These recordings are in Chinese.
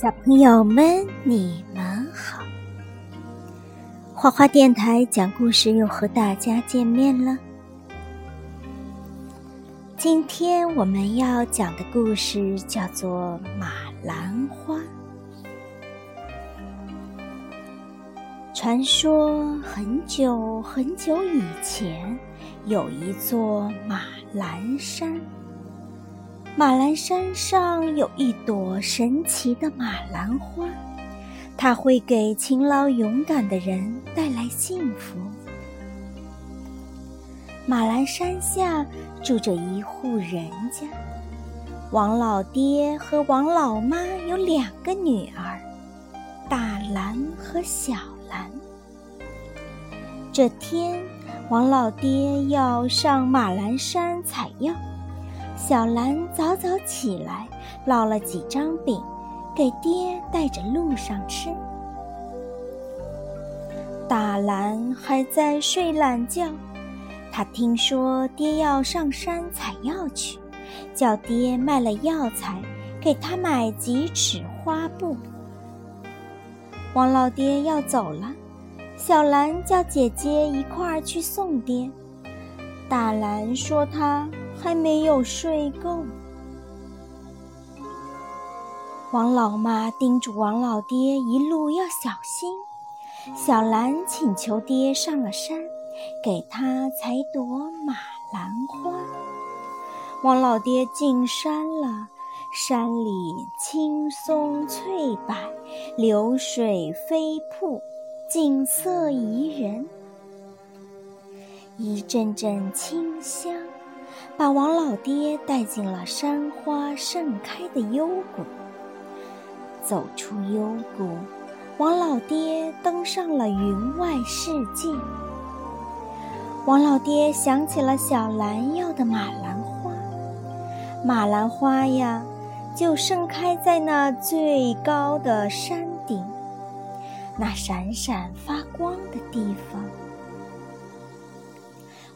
小朋友们，你们好！花花电台讲故事又和大家见面了。今天我们要讲的故事叫做《马兰花》。传说很久很久以前，有一座马兰山。马兰山上有一朵神奇的马兰花，它会给勤劳勇敢的人带来幸福。马兰山下住着一户人家，王老爹和王老妈有两个女儿，大兰和小兰。这天，王老爹要上马兰山采药。小兰早早起来，烙了几张饼，给爹带着路上吃。大兰还在睡懒觉，他听说爹要上山采药去，叫爹卖了药材，给他买几尺花布。王老爹要走了，小兰叫姐姐一块儿去送爹。大兰说她。还没有睡够，王老妈叮嘱王老爹一路要小心。小兰请求爹上了山，给他采朵马兰花。王老爹进山了，山里青松翠柏，流水飞瀑，景色宜人，一阵阵清香。把王老爹带进了山花盛开的幽谷。走出幽谷，王老爹登上了云外世界。王老爹想起了小兰要的马兰花，马兰花呀，就盛开在那最高的山顶，那闪闪发光的地方。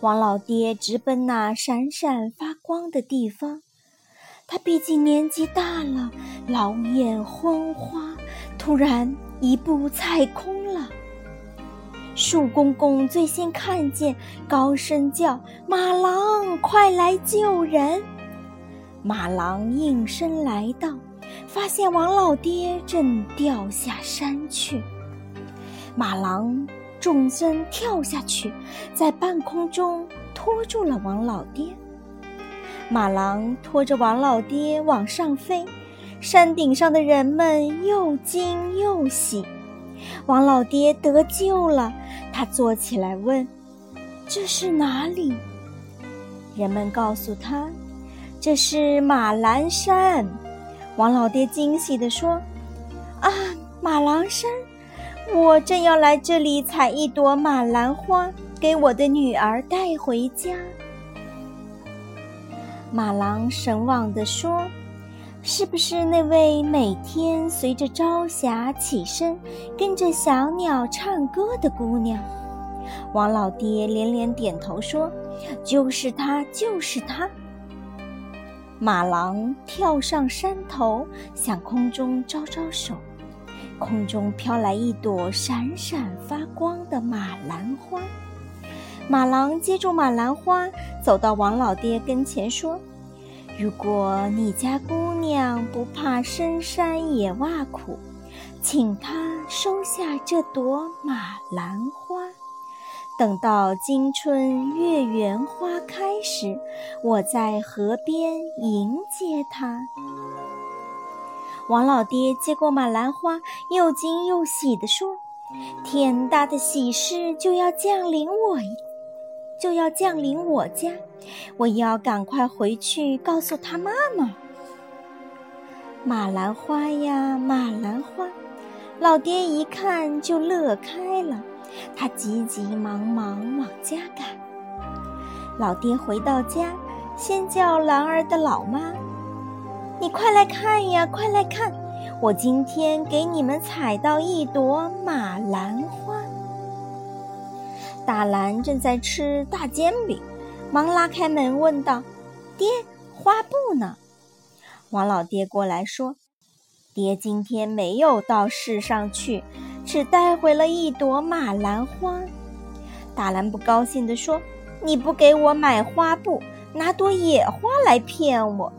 王老爹直奔那闪闪发光的地方，他毕竟年纪大了，老眼昏花，突然一步踩空了。树公公最先看见，高声叫：“马郎，快来救人！”马郎应声来到，发现王老爹正掉下山去。马郎。众僧跳下去，在半空中拖住了王老爹。马郎拖着王老爹往上飞，山顶上的人们又惊又喜。王老爹得救了，他坐起来问：“这是哪里？”人们告诉他：“这是马兰山。”王老爹惊喜地说：“啊，马兰山！”我正要来这里采一朵马兰花，给我的女儿带回家。马郎神往地说：“是不是那位每天随着朝霞起身，跟着小鸟唱歌的姑娘？”王老爹连连点头说：“就是她，就是她。”马郎跳上山头，向空中招招手。空中飘来一朵闪闪发光的马兰花，马郎接住马兰花，走到王老爹跟前说：“如果你家姑娘不怕深山野洼苦，请她收下这朵马兰花。等到今春月圆花开时，我在河边迎接她。”王老爹接过马兰花，又惊又喜地说：“天大的喜事就要降临我，就要降临我家，我要赶快回去告诉他妈妈。”马兰花呀，马兰花，老爹一看就乐开了，他急急忙忙往家赶。老爹回到家，先叫兰儿的老妈。你快来看呀，快来看！我今天给你们采到一朵马兰花。大兰正在吃大煎饼，忙拉开门问道：“爹，花布呢？”王老爹过来说：“爹今天没有到市上去，只带回了一朵马兰花。”大兰不高兴地说：“你不给我买花布，拿朵野花来骗我。”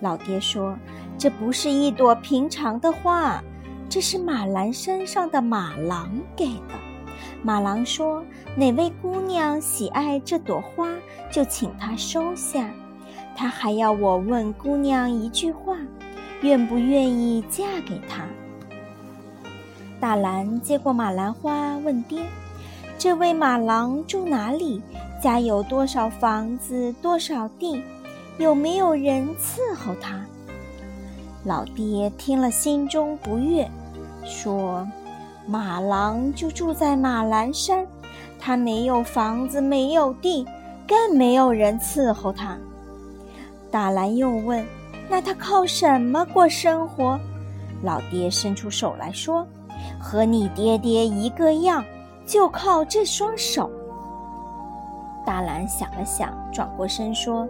老爹说：“这不是一朵平常的花，这是马兰山上的马郎给的。马郎说，哪位姑娘喜爱这朵花，就请她收下。他还要我问姑娘一句话，愿不愿意嫁给他。”大兰接过马兰花，问爹：“这位马郎住哪里？家有多少房子，多少地？”有没有人伺候他？老爹听了，心中不悦，说：“马郎就住在马兰山，他没有房子，没有地，更没有人伺候他。”大兰又问：“那他靠什么过生活？”老爹伸出手来说：“和你爹爹一个样，就靠这双手。”大兰想了想，转过身说。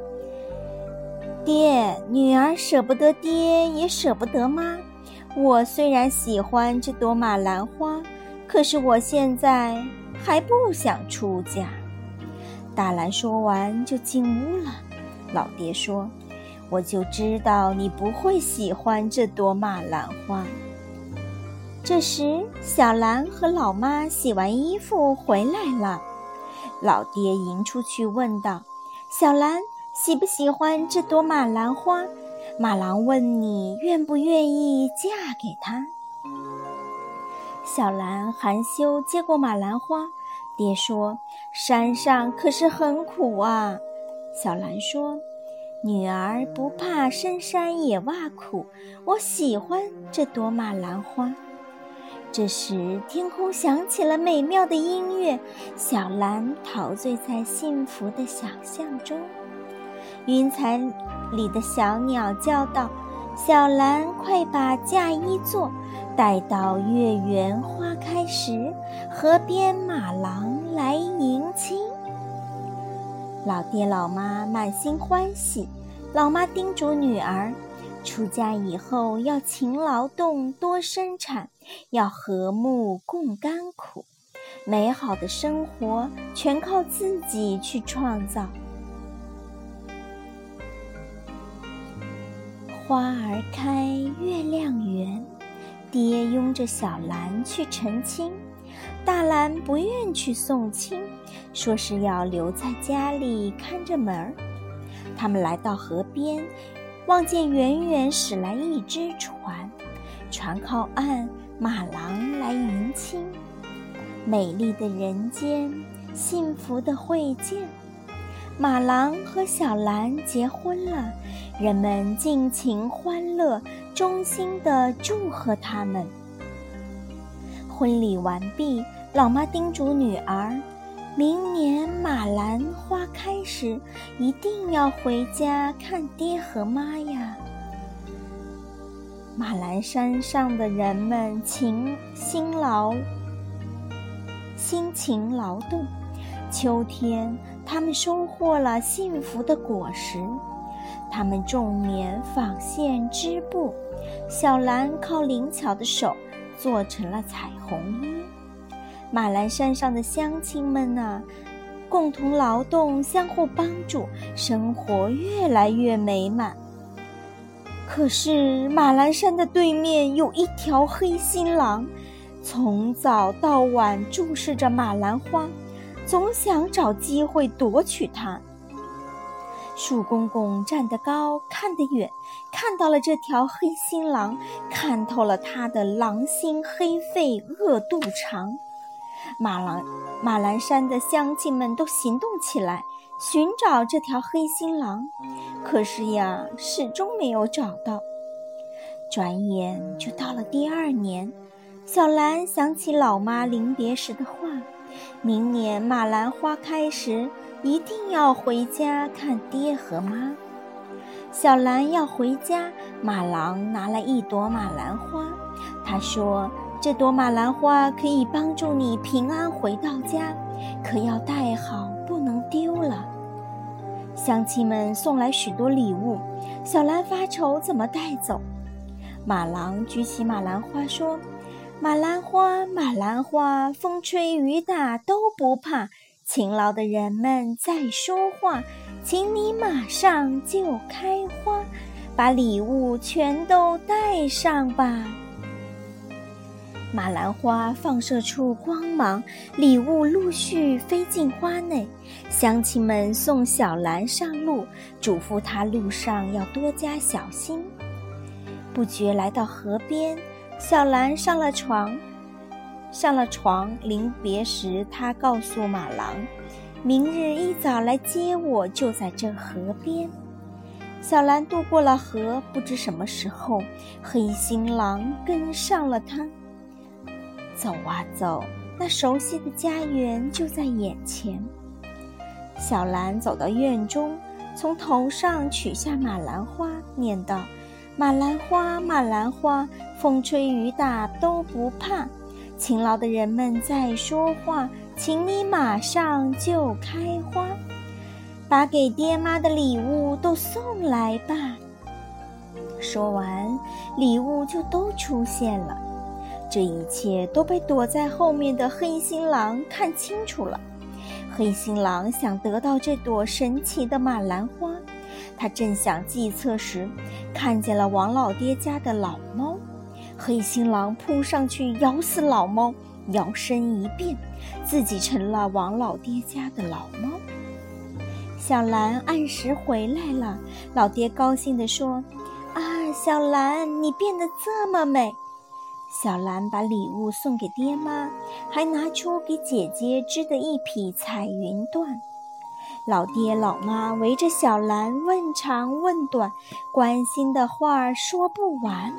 爹，女儿舍不得爹，也舍不得妈。我虽然喜欢这朵马兰花，可是我现在还不想出嫁。大兰说完就进屋了。老爹说：“我就知道你不会喜欢这朵马兰花。”这时，小兰和老妈洗完衣服回来了。老爹迎出去问道：“小兰。”喜不喜欢这朵马兰花？马郎问你愿不愿意嫁给他。小兰含羞接过马兰花，爹说：“山上可是很苦啊。”小兰说：“女儿不怕深山野洼苦，我喜欢这朵马兰花。”这时，天空响起了美妙的音乐，小兰陶醉在幸福的想象中。云彩里的小鸟叫道：“小兰，快把嫁衣做，待到月圆花开时，河边马郎来迎亲。”老爹老妈满心欢喜。老妈叮嘱女儿：“出嫁以后要勤劳动，多生产，要和睦共甘苦，美好的生活全靠自己去创造。”花儿开，月亮圆。爹拥着小兰去成亲，大兰不愿去送亲，说是要留在家里看着门儿。他们来到河边，望见远远驶来一只船，船靠岸，马郎来迎亲。美丽的人间，幸福的会见。马郎和小兰结婚了，人们尽情欢乐，衷心地祝贺他们。婚礼完毕，老妈叮嘱女儿：“明年马兰花开时，一定要回家看爹和妈呀。”马兰山上的人们勤辛劳，辛勤劳动。秋天，他们收获了幸福的果实。他们种棉、纺线、织布。小兰靠灵巧的手做成了彩虹衣。马兰山上的乡亲们呐，共同劳动，相互帮助，生活越来越美满。可是，马兰山的对面有一条黑心狼，从早到晚注视着马兰花。总想找机会夺取它。树公公站得高，看得远，看到了这条黑心狼，看透了他的狼心黑肺、恶肚肠。马兰马兰山的乡亲们都行动起来，寻找这条黑心狼。可是呀，始终没有找到。转眼就到了第二年，小兰想起老妈临别时的话。明年马兰花开时，一定要回家看爹和妈。小兰要回家，马郎拿来一朵马兰花，他说：“这朵马兰花可以帮助你平安回到家，可要带好，不能丢了。”乡亲们送来许多礼物，小兰发愁怎么带走。马郎举起马兰花说：“马兰花，马兰花，风吹雨打都不怕。勤劳的人们在说话，请你马上就开花，把礼物全都带上吧。”马兰花放射出光芒，礼物陆续飞进花内。乡亲们送小兰上路，嘱咐她路上要多加小心。不觉来到河边，小兰上了床。上了床，临别时，他告诉马郎：“明日一早来接我，就在这河边。”小兰渡过了河，不知什么时候，黑心狼跟上了他。走啊走，那熟悉的家园就在眼前。小兰走到院中，从头上取下马兰花，念道：“马兰花，马兰花，风吹雨打都不怕。勤劳的人们在说话，请你马上就开花，把给爹妈的礼物都送来吧。”说完，礼物就都出现了。这一切都被躲在后面的黑心狼看清楚了。黑心狼想得到这朵神奇的马兰花，他正想计策时，看见了王老爹家的老猫。黑心狼扑上去咬死老猫，摇身一变，自己成了王老爹家的老猫。小兰按时回来了，老爹高兴地说：“啊，小兰，你变得这么美！”小兰把礼物送给爹妈，还拿出给姐姐织的一匹彩云缎。老爹老妈围着小兰问长问短，关心的话说不完。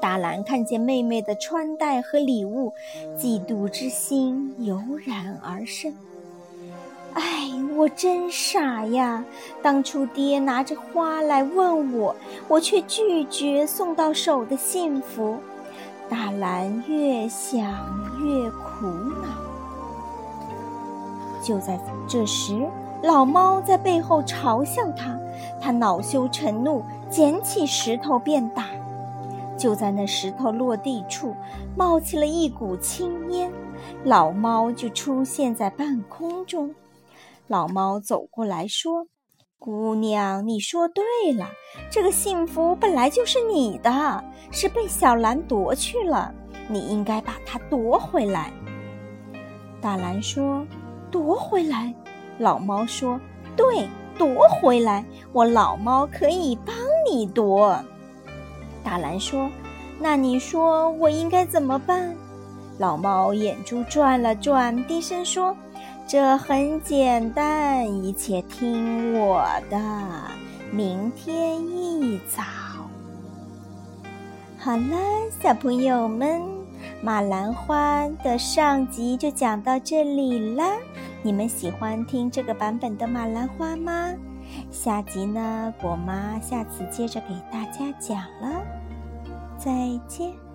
大兰看见妹妹的穿戴和礼物，嫉妒之心油然而生。哎，我真傻呀！当初爹拿着花来问我，我却拒绝送到手的幸福。大兰越想越苦恼。就在这时，老猫在背后嘲笑他，他恼羞成怒，捡起石头便打。就在那石头落地处，冒起了一股青烟，老猫就出现在半空中。老猫走过来说。姑娘，你说对了，这个幸福本来就是你的，是被小兰夺去了，你应该把它夺回来。大兰说：“夺回来。”老猫说：“对，夺回来，我老猫可以帮你夺。”大兰说：“那你说我应该怎么办？”老猫眼珠转了转，低声说。这很简单，一切听我的。明天一早，好了，小朋友们，马兰花的上集就讲到这里啦。你们喜欢听这个版本的马兰花吗？下集呢，果妈下次接着给大家讲了。再见。